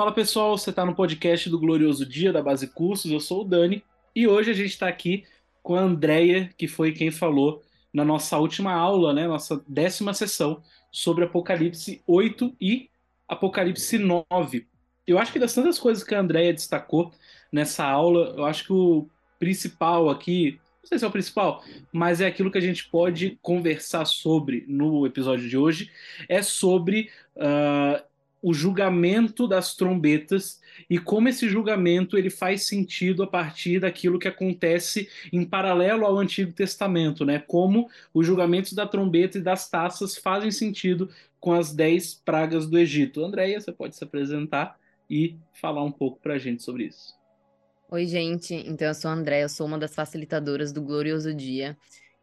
Fala pessoal, você está no podcast do Glorioso Dia da Base Cursos, eu sou o Dani e hoje a gente está aqui com a Andrea, que foi quem falou na nossa última aula, né, nossa décima sessão sobre Apocalipse 8 e Apocalipse 9. Eu acho que das tantas coisas que a Andrea destacou nessa aula, eu acho que o principal aqui, não sei se é o principal, mas é aquilo que a gente pode conversar sobre no episódio de hoje, é sobre uh, o julgamento das trombetas e como esse julgamento ele faz sentido a partir daquilo que acontece em paralelo ao Antigo Testamento, né? Como os julgamentos da trombeta e das taças fazem sentido com as dez pragas do Egito. Andréia, você pode se apresentar e falar um pouco para a gente sobre isso. Oi, gente. Então, eu sou a Andréia, eu sou uma das facilitadoras do Glorioso Dia.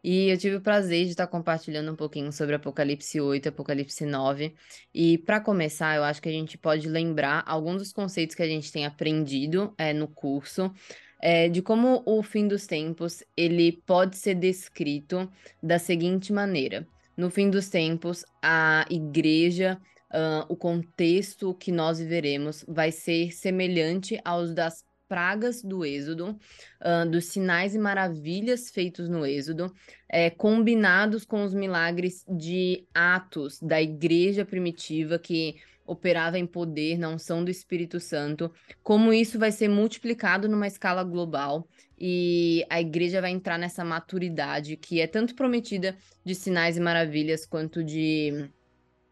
E eu tive o prazer de estar compartilhando um pouquinho sobre Apocalipse 8 e Apocalipse 9. E para começar, eu acho que a gente pode lembrar alguns dos conceitos que a gente tem aprendido é, no curso. É, de como o fim dos tempos ele pode ser descrito da seguinte maneira: no fim dos tempos, a igreja, uh, o contexto que nós viveremos vai ser semelhante aos das pragas do Êxodo, uh, dos sinais e maravilhas feitos no Êxodo, é, combinados com os milagres de Atos da igreja primitiva que operava em poder na unção do Espírito Santo, como isso vai ser multiplicado numa escala global e a igreja vai entrar nessa maturidade que é tanto prometida de sinais e maravilhas quanto de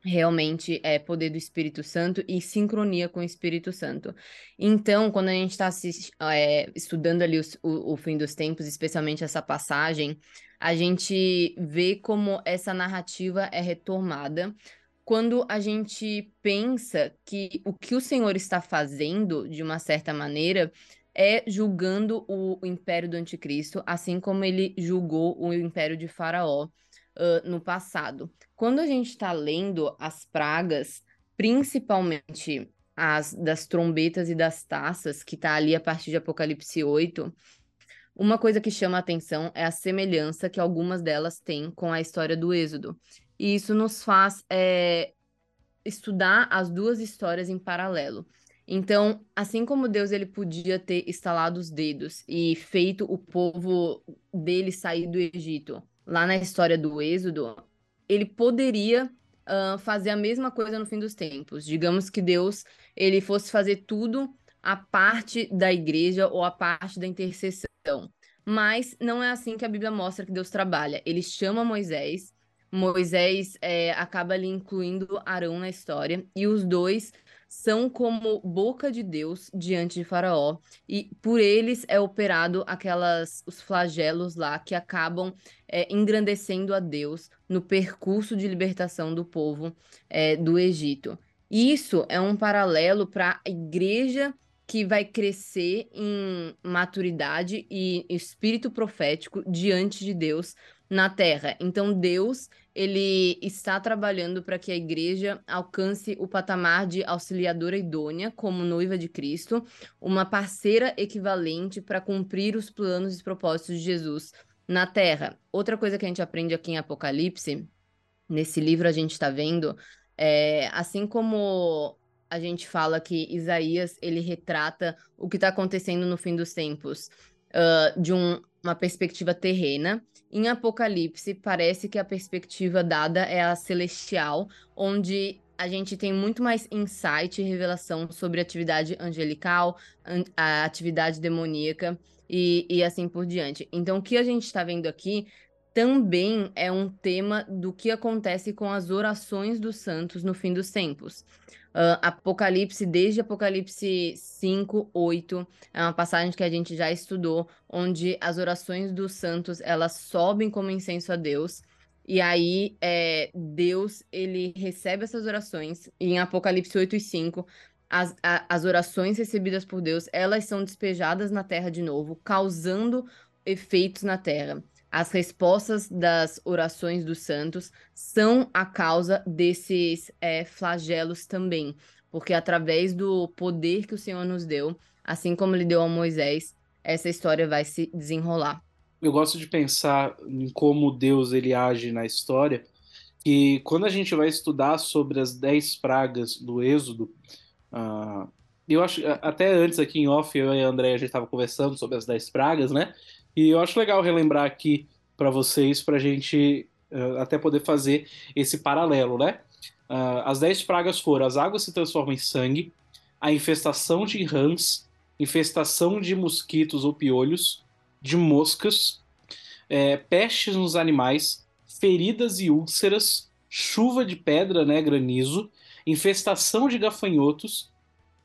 realmente é poder do Espírito Santo e sincronia com o Espírito Santo. Então, quando a gente está é, estudando ali os, o, o fim dos tempos, especialmente essa passagem, a gente vê como essa narrativa é retomada quando a gente pensa que o que o Senhor está fazendo, de uma certa maneira, é julgando o, o império do anticristo, assim como ele julgou o império de Faraó uh, no passado. Quando a gente está lendo as pragas, principalmente as das trombetas e das taças, que está ali a partir de Apocalipse 8, uma coisa que chama a atenção é a semelhança que algumas delas têm com a história do Êxodo. E isso nos faz é, estudar as duas histórias em paralelo. Então, assim como Deus ele podia ter estalado os dedos e feito o povo dele sair do Egito lá na história do Êxodo, ele poderia uh, fazer a mesma coisa no fim dos tempos. Digamos que Deus ele fosse fazer tudo a parte da igreja ou a parte da intercessão. Mas não é assim que a Bíblia mostra que Deus trabalha. Ele chama Moisés, Moisés é, acaba ali incluindo Arão na história, e os dois são como boca de Deus diante de Faraó, e por eles é operado aquelas os flagelos lá que acabam é, engrandecendo a Deus no percurso de libertação do povo é, do Egito. Isso é um paralelo para a igreja que vai crescer em maturidade e espírito profético diante de Deus na terra. Então Deus, ele está trabalhando para que a igreja alcance o patamar de auxiliadora idônea como noiva de Cristo, uma parceira equivalente para cumprir os planos e propósitos de Jesus na terra. Outra coisa que a gente aprende aqui em Apocalipse, nesse livro a gente está vendo, é, assim como a gente fala que Isaías ele retrata o que está acontecendo no fim dos tempos uh, de um, uma perspectiva terrena. Em Apocalipse, parece que a perspectiva dada é a celestial, onde a gente tem muito mais insight e revelação sobre atividade angelical, a atividade demoníaca e, e assim por diante. Então, o que a gente está vendo aqui também é um tema do que acontece com as orações dos santos no fim dos tempos. Uh, Apocalipse, desde Apocalipse 5, 8, é uma passagem que a gente já estudou, onde as orações dos santos, elas sobem como incenso a Deus, e aí é, Deus, ele recebe essas orações, e em Apocalipse 8 e 5, as, a, as orações recebidas por Deus, elas são despejadas na terra de novo, causando efeitos na terra. As respostas das orações dos santos são a causa desses é, flagelos também, porque através do poder que o Senhor nos deu, assim como ele deu a Moisés, essa história vai se desenrolar. Eu gosto de pensar em como Deus ele age na história, e quando a gente vai estudar sobre as dez pragas do Êxodo, uh, eu acho, até antes aqui em off, eu e a André, a gente estava conversando sobre as 10 pragas, né? E eu acho legal relembrar aqui para vocês, para a gente uh, até poder fazer esse paralelo, né? Uh, as 10 pragas foram: as águas se transformam em sangue, a infestação de rãs, infestação de mosquitos ou piolhos, de moscas, é, pestes nos animais, feridas e úlceras, chuva de pedra, né, granizo, infestação de gafanhotos,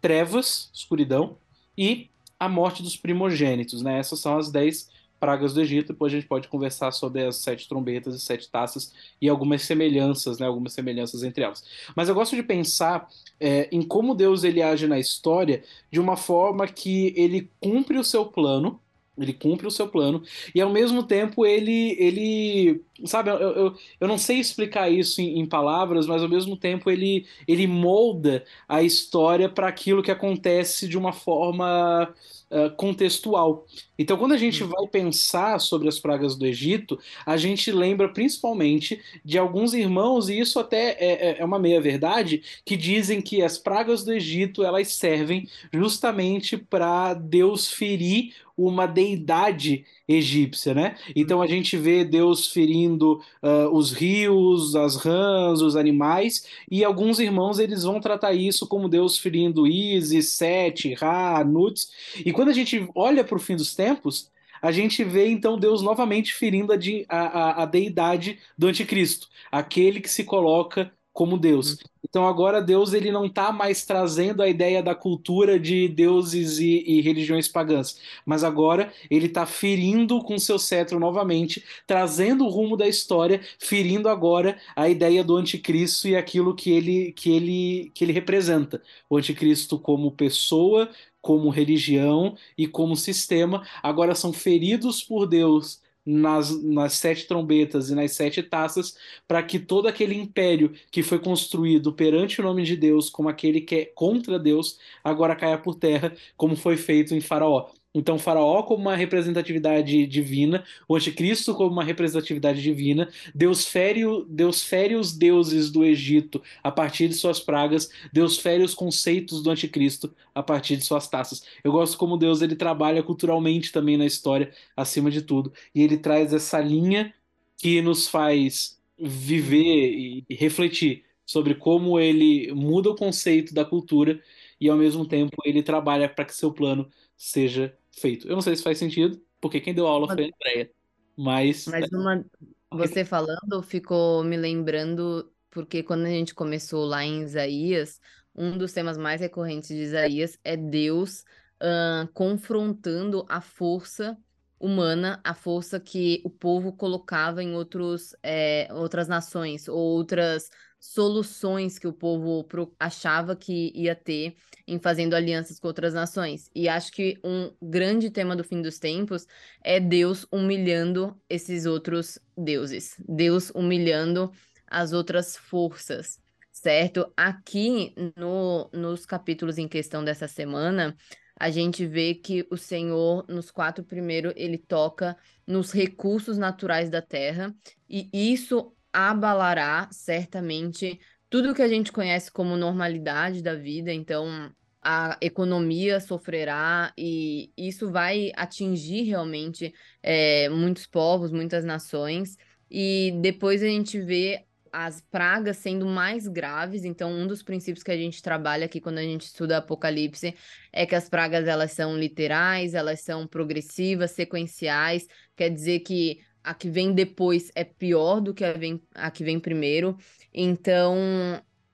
trevas, escuridão, e a morte dos primogênitos. Né? Essas são as dez pragas do Egito. Depois a gente pode conversar sobre as sete trombetas e sete taças e algumas semelhanças, né? algumas semelhanças entre elas. Mas eu gosto de pensar é, em como Deus ele age na história de uma forma que ele cumpre o seu plano ele cumpre o seu plano e ao mesmo tempo ele, ele sabe, eu, eu, eu não sei explicar isso em, em, palavras, mas ao mesmo tempo ele, ele molda a história para aquilo que acontece de uma forma uh, contextual. Então, quando a gente hum. vai pensar sobre as pragas do Egito, a gente lembra principalmente de alguns irmãos, e isso até é, é, é uma meia-verdade, que dizem que as pragas do Egito elas servem justamente para Deus ferir uma deidade egípcia, né? Então a gente vê Deus ferindo uh, os rios, as rãs, os animais, e alguns irmãos eles vão tratar isso como Deus ferindo Isis, Sete, Ra, Nut. E quando a gente olha para o fim dos tempos, a gente vê então Deus novamente ferindo a, a, a deidade do anticristo, aquele que se coloca como Deus. Uhum. Então agora Deus ele não está mais trazendo a ideia da cultura de deuses e, e religiões pagãs, mas agora ele está ferindo com seu cetro novamente, trazendo o rumo da história, ferindo agora a ideia do anticristo e aquilo que ele que ele que ele representa. O anticristo como pessoa, como religião e como sistema, agora são feridos por Deus nas, nas sete trombetas e nas sete taças, para que todo aquele império que foi construído perante o nome de Deus, como aquele que é contra Deus, agora caia por terra, como foi feito em Faraó. Então, Faraó como uma representatividade divina, o anticristo como uma representatividade divina, Deus fere, Deus fere os deuses do Egito a partir de suas pragas, Deus fere os conceitos do anticristo a partir de suas taças. Eu gosto como Deus ele trabalha culturalmente também na história, acima de tudo, e ele traz essa linha que nos faz viver e refletir sobre como ele muda o conceito da cultura e ao mesmo tempo ele trabalha para que seu plano seja feito. Eu não sei se faz sentido, porque quem deu aula foi a Andrea. Mas. Mas uma... você falando ficou me lembrando, porque quando a gente começou lá em Isaías, um dos temas mais recorrentes de Isaías é Deus uh, confrontando a força humana, a força que o povo colocava em outros, é, outras nações, ou outras soluções que o povo achava que ia ter em fazendo alianças com outras nações. E acho que um grande tema do fim dos tempos é Deus humilhando esses outros deuses, Deus humilhando as outras forças, certo? Aqui no, nos capítulos em questão dessa semana, a gente vê que o Senhor, nos quatro primeiros, ele toca nos recursos naturais da terra, e isso abalará certamente tudo que a gente conhece como normalidade da vida, então a economia sofrerá e isso vai atingir realmente é, muitos povos, muitas nações. E depois a gente vê as pragas sendo mais graves. Então, um dos princípios que a gente trabalha aqui quando a gente estuda Apocalipse é que as pragas elas são literais, elas são progressivas, sequenciais. Quer dizer que a que vem depois é pior do que a, vem, a que vem primeiro. Então,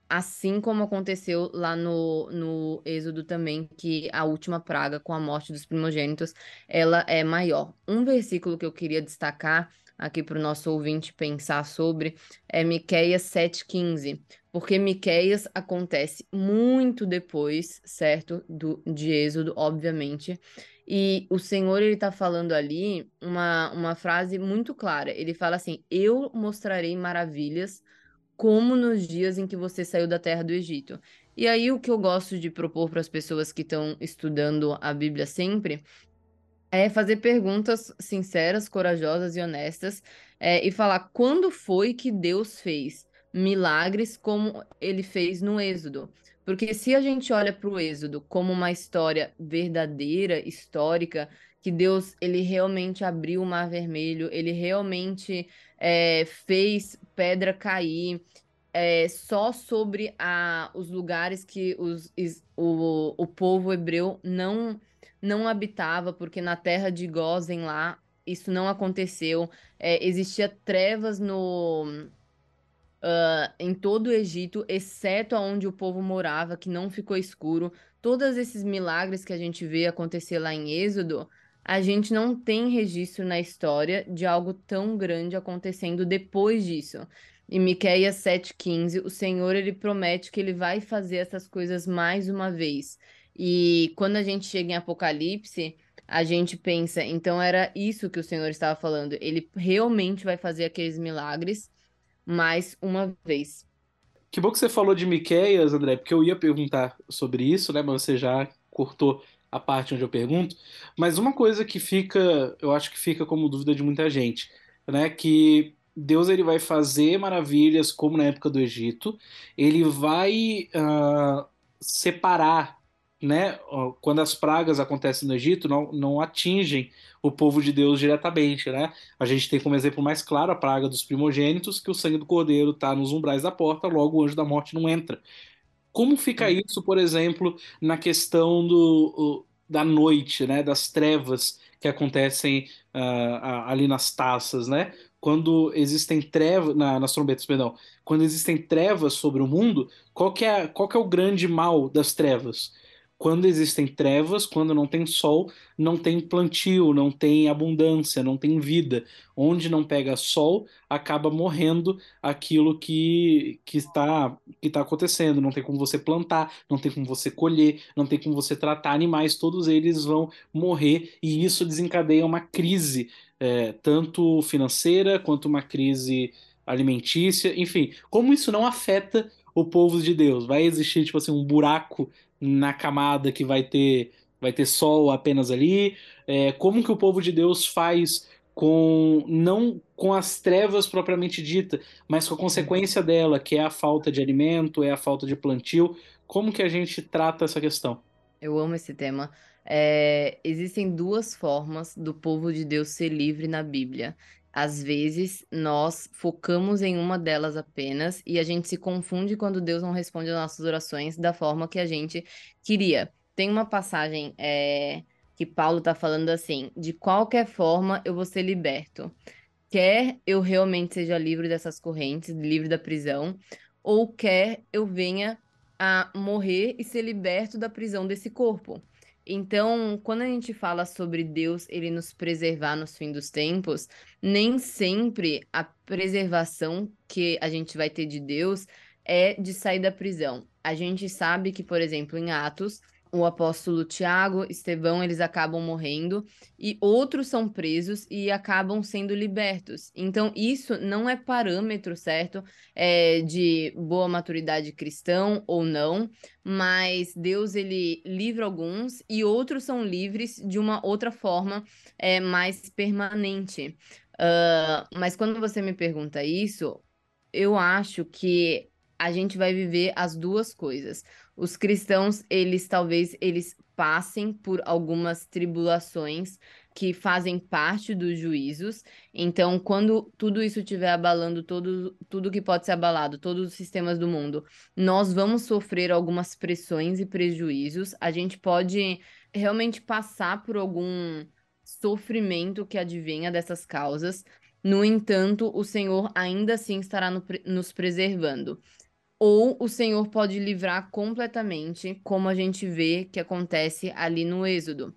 assim como aconteceu lá no, no Êxodo também, que a última praga com a morte dos primogênitos, ela é maior. Um versículo que eu queria destacar aqui para o nosso ouvinte pensar sobre é Miqueias 7,15, porque Miqueias acontece muito depois, certo, do, de Êxodo, obviamente, e o Senhor, ele tá falando ali uma, uma frase muito clara. Ele fala assim: Eu mostrarei maravilhas como nos dias em que você saiu da terra do Egito. E aí, o que eu gosto de propor para as pessoas que estão estudando a Bíblia sempre é fazer perguntas sinceras, corajosas e honestas é, e falar quando foi que Deus fez milagres como ele fez no Êxodo. Porque se a gente olha para o Êxodo como uma história verdadeira, histórica, que Deus ele realmente abriu o Mar Vermelho, ele realmente é, fez pedra cair, é, só sobre a, os lugares que os, o, o povo hebreu não não habitava, porque na terra de Gozen lá isso não aconteceu. É, existia trevas no uh, em todo o Egito, exceto onde o povo morava, que não ficou escuro. Todos esses milagres que a gente vê acontecer lá em Êxodo, a gente não tem registro na história de algo tão grande acontecendo depois disso. Em Miqueias 7,15, o Senhor ele promete que ele vai fazer essas coisas mais uma vez. E quando a gente chega em Apocalipse, a gente pensa, então era isso que o Senhor estava falando. Ele realmente vai fazer aqueles milagres mais uma vez. Que bom que você falou de Miqueias, André, porque eu ia perguntar sobre isso, né? Mas você já cortou a parte onde eu pergunto. Mas uma coisa que fica, eu acho que fica como dúvida de muita gente, né? Que Deus ele vai fazer maravilhas como na época do Egito, ele vai uh, separar né, quando as pragas acontecem no Egito, não, não atingem o povo de Deus diretamente, né? A gente tem como exemplo mais claro a praga dos primogênitos, que o sangue do cordeiro está nos umbrais da porta, logo o anjo da morte não entra. Como fica isso, por exemplo, na questão do, da noite, né, das trevas que acontecem uh, ali nas taças, né? Quando existem trevas, na, nas trombetas, perdão, quando existem trevas sobre o mundo, qual que é, qual que é o grande mal das trevas? Quando existem trevas, quando não tem sol, não tem plantio, não tem abundância, não tem vida. Onde não pega sol, acaba morrendo aquilo que, que, está, que está acontecendo. Não tem como você plantar, não tem como você colher, não tem como você tratar animais, todos eles vão morrer e isso desencadeia uma crise, é, tanto financeira quanto uma crise alimentícia, enfim. Como isso não afeta o povo de Deus? Vai existir, tipo assim, um buraco na camada que vai ter vai ter sol apenas ali? É, como que o povo de Deus faz com não com as trevas propriamente dita, mas com a consequência dela, que é a falta de alimento, é a falta de plantio? Como que a gente trata essa questão? Eu amo esse tema. É, existem duas formas do povo de Deus ser livre na Bíblia. Às vezes, nós focamos em uma delas apenas e a gente se confunde quando Deus não responde às nossas orações da forma que a gente queria. Tem uma passagem é, que Paulo está falando assim: de qualquer forma eu vou ser liberto. Quer eu realmente seja livre dessas correntes, livre da prisão, ou quer eu venha a morrer e ser liberto da prisão desse corpo. Então, quando a gente fala sobre Deus, ele nos preservar nos fim dos tempos, nem sempre a preservação que a gente vai ter de Deus é de sair da prisão. A gente sabe que, por exemplo, em Atos, o apóstolo Tiago, Estevão, eles acabam morrendo e outros são presos e acabam sendo libertos. Então, isso não é parâmetro, certo? É, de boa maturidade cristão ou não, mas Deus, ele livra alguns e outros são livres de uma outra forma é, mais permanente. Uh, mas quando você me pergunta isso, eu acho que a gente vai viver as duas coisas os cristãos, eles talvez eles passem por algumas tribulações que fazem parte dos juízos. Então, quando tudo isso estiver abalando todo, tudo que pode ser abalado, todos os sistemas do mundo, nós vamos sofrer algumas pressões e prejuízos. A gente pode realmente passar por algum sofrimento que advenha dessas causas. No entanto, o Senhor ainda assim estará no, nos preservando ou o Senhor pode livrar completamente, como a gente vê que acontece ali no Êxodo.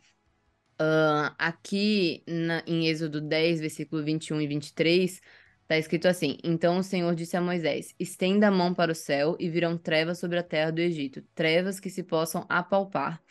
Uh, aqui na, em Êxodo 10, versículo 21 e 23, está escrito assim: Então o Senhor disse a Moisés: Estenda a mão para o céu e virão trevas sobre a terra do Egito, trevas que se possam apalpar.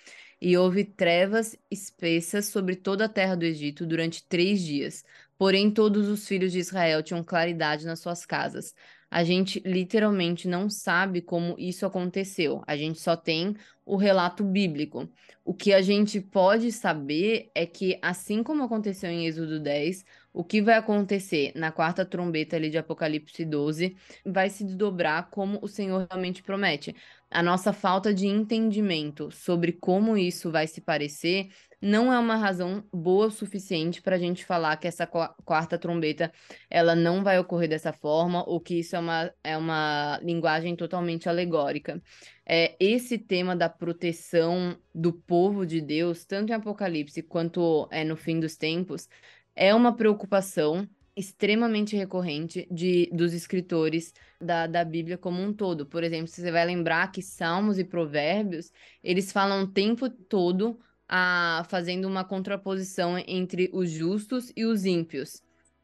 E houve trevas espessas sobre toda a terra do Egito durante três dias. Porém, todos os filhos de Israel tinham claridade nas suas casas a gente literalmente não sabe como isso aconteceu. A gente só tem o relato bíblico. O que a gente pode saber é que, assim como aconteceu em Êxodo 10, O que vai acontecer na quarta trombeta ali de Apocalipse 12 vai se desdobrar como o Senhor realmente promete. A nossa falta de entendimento sobre como isso vai se parecer não é uma razão boa o suficiente para a gente falar que essa quarta trombeta ela não vai ocorrer dessa forma ou que isso é uma, é uma linguagem totalmente alegórica. É, esse tema da proteção do povo de Deus, tanto em Apocalipse quanto é, no fim dos tempos, é uma preocupação extremamente recorrente de, dos escritores da, da Bíblia como um todo. Por exemplo, você vai lembrar que Salmos e Provérbios, eles falam o tempo todo a, fazendo uma contraposição entre os justos e os ímpios.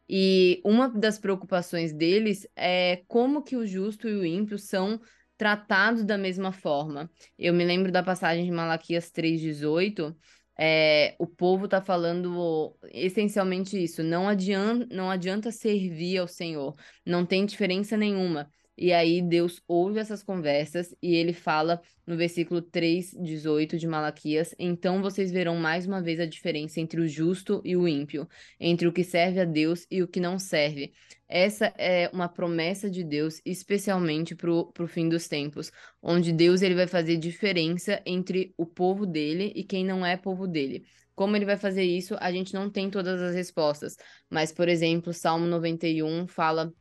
E uma das preocupações deles é como que o justo e o ímpio são tratados da mesma forma. Eu me lembro da passagem de Malaquias 3,18, é, o povo está falando essencialmente isso. Não adianta, não adianta servir ao Senhor, não tem diferença nenhuma. E aí Deus ouve essas conversas e ele fala no versículo 3, 18 de Malaquias: Então vocês verão mais uma vez a diferença entre o justo e o ímpio, entre o que serve a Deus e o que não serve. Essa é uma promessa de Deus, especialmente para o fim dos tempos, onde Deus ele vai fazer diferença entre o povo dele e quem não é povo dele. Como ele vai fazer isso, a gente não tem todas as respostas. Mas, por exemplo, Salmo 91 fala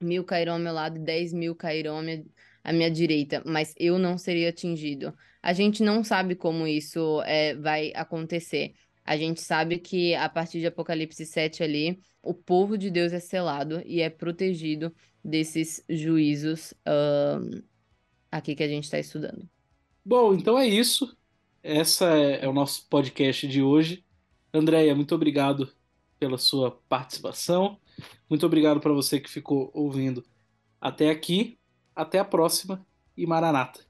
mil cairão ao meu lado e dez mil cairão à minha, à minha direita, mas eu não seria atingido. A gente não sabe como isso é, vai acontecer. A gente sabe que a partir de Apocalipse 7 ali, o povo de Deus é selado e é protegido desses juízos uh, aqui que a gente está estudando. Bom, então é isso. Essa é, é o nosso podcast de hoje. Andréia, muito obrigado pela sua participação. Muito obrigado para você que ficou ouvindo até aqui. Até a próxima e Maranata.